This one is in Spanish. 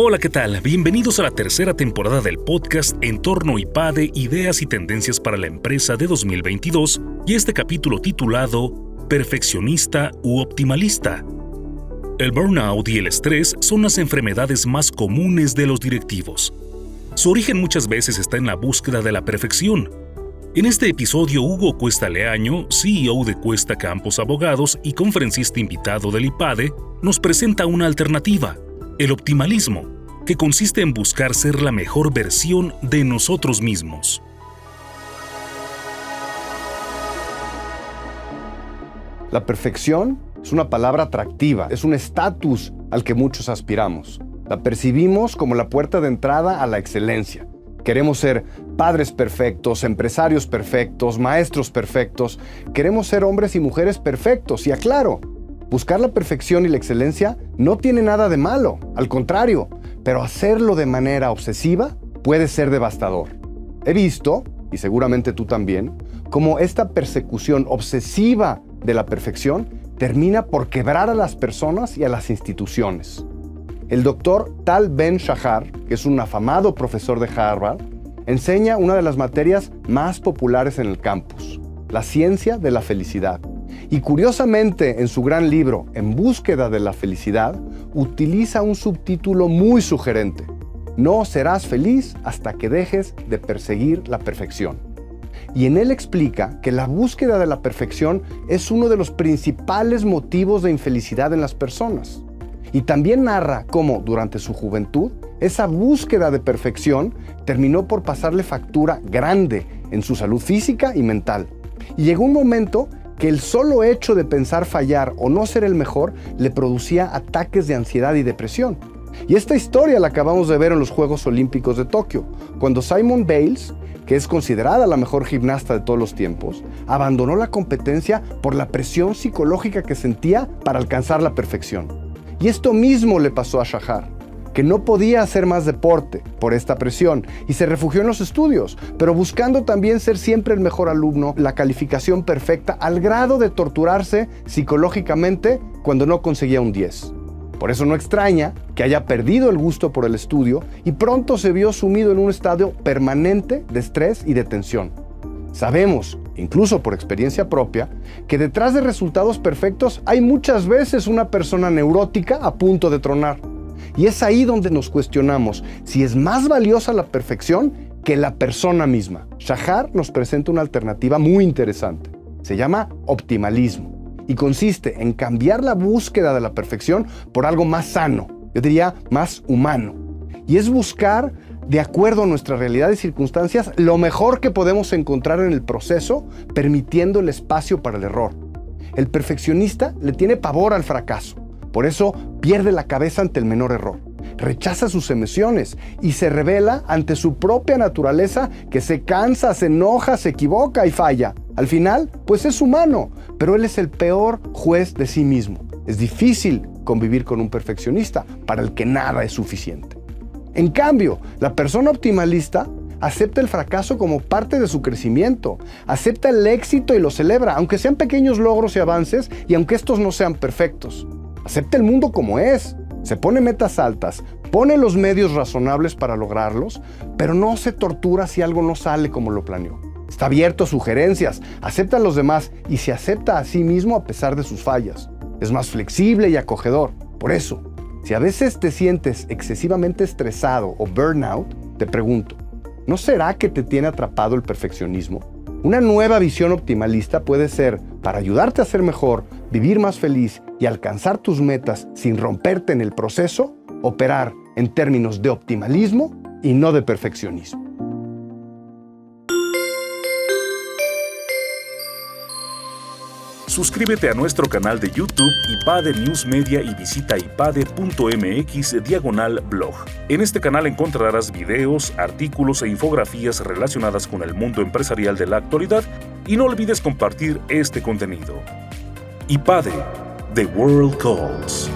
Hola, ¿qué tal? Bienvenidos a la tercera temporada del podcast Entorno IPADE, Ideas y Tendencias para la Empresa de 2022 y este capítulo titulado Perfeccionista u Optimalista. El burnout y el estrés son las enfermedades más comunes de los directivos. Su origen muchas veces está en la búsqueda de la perfección. En este episodio, Hugo Cuesta Leaño, CEO de Cuesta Campos Abogados y conferencista invitado del IPADE, nos presenta una alternativa – el optimalismo, que consiste en buscar ser la mejor versión de nosotros mismos. La perfección es una palabra atractiva, es un estatus al que muchos aspiramos. La percibimos como la puerta de entrada a la excelencia. Queremos ser padres perfectos, empresarios perfectos, maestros perfectos. Queremos ser hombres y mujeres perfectos. Y aclaro, Buscar la perfección y la excelencia no tiene nada de malo, al contrario, pero hacerlo de manera obsesiva puede ser devastador. He visto, y seguramente tú también, cómo esta persecución obsesiva de la perfección termina por quebrar a las personas y a las instituciones. El doctor Tal Ben Shahar, que es un afamado profesor de Harvard, enseña una de las materias más populares en el campus, la ciencia de la felicidad. Y curiosamente, en su gran libro, En búsqueda de la felicidad, utiliza un subtítulo muy sugerente. No serás feliz hasta que dejes de perseguir la perfección. Y en él explica que la búsqueda de la perfección es uno de los principales motivos de infelicidad en las personas. Y también narra cómo durante su juventud esa búsqueda de perfección terminó por pasarle factura grande en su salud física y mental. Y llegó un momento que el solo hecho de pensar fallar o no ser el mejor le producía ataques de ansiedad y depresión. Y esta historia la acabamos de ver en los Juegos Olímpicos de Tokio, cuando Simon Bales, que es considerada la mejor gimnasta de todos los tiempos, abandonó la competencia por la presión psicológica que sentía para alcanzar la perfección. Y esto mismo le pasó a Shahar que no podía hacer más deporte por esta presión y se refugió en los estudios, pero buscando también ser siempre el mejor alumno, la calificación perfecta, al grado de torturarse psicológicamente cuando no conseguía un 10. Por eso no extraña que haya perdido el gusto por el estudio y pronto se vio sumido en un estado permanente de estrés y de tensión. Sabemos, incluso por experiencia propia, que detrás de resultados perfectos hay muchas veces una persona neurótica a punto de tronar. Y es ahí donde nos cuestionamos si es más valiosa la perfección que la persona misma. Shahar nos presenta una alternativa muy interesante. Se llama optimalismo y consiste en cambiar la búsqueda de la perfección por algo más sano, yo diría más humano. Y es buscar, de acuerdo a nuestra realidad y circunstancias, lo mejor que podemos encontrar en el proceso, permitiendo el espacio para el error. El perfeccionista le tiene pavor al fracaso por eso pierde la cabeza ante el menor error, rechaza sus emociones y se revela ante su propia naturaleza que se cansa, se enoja, se equivoca y falla. Al final, pues es humano, pero él es el peor juez de sí mismo. Es difícil convivir con un perfeccionista para el que nada es suficiente. En cambio, la persona optimalista acepta el fracaso como parte de su crecimiento, acepta el éxito y lo celebra, aunque sean pequeños logros y avances y aunque estos no sean perfectos. Acepta el mundo como es. Se pone metas altas, pone los medios razonables para lograrlos, pero no se tortura si algo no sale como lo planeó. Está abierto a sugerencias, acepta a los demás y se acepta a sí mismo a pesar de sus fallas. Es más flexible y acogedor. Por eso, si a veces te sientes excesivamente estresado o burnout, te pregunto, ¿no será que te tiene atrapado el perfeccionismo? Una nueva visión optimalista puede ser, para ayudarte a ser mejor, vivir más feliz y alcanzar tus metas sin romperte en el proceso, operar en términos de optimalismo y no de perfeccionismo. Suscríbete a nuestro canal de YouTube IPADE News Media y visita ipade.mx diagonal blog. En este canal encontrarás videos, artículos e infografías relacionadas con el mundo empresarial de la actualidad y no olvides compartir este contenido. IPADE, The World Calls.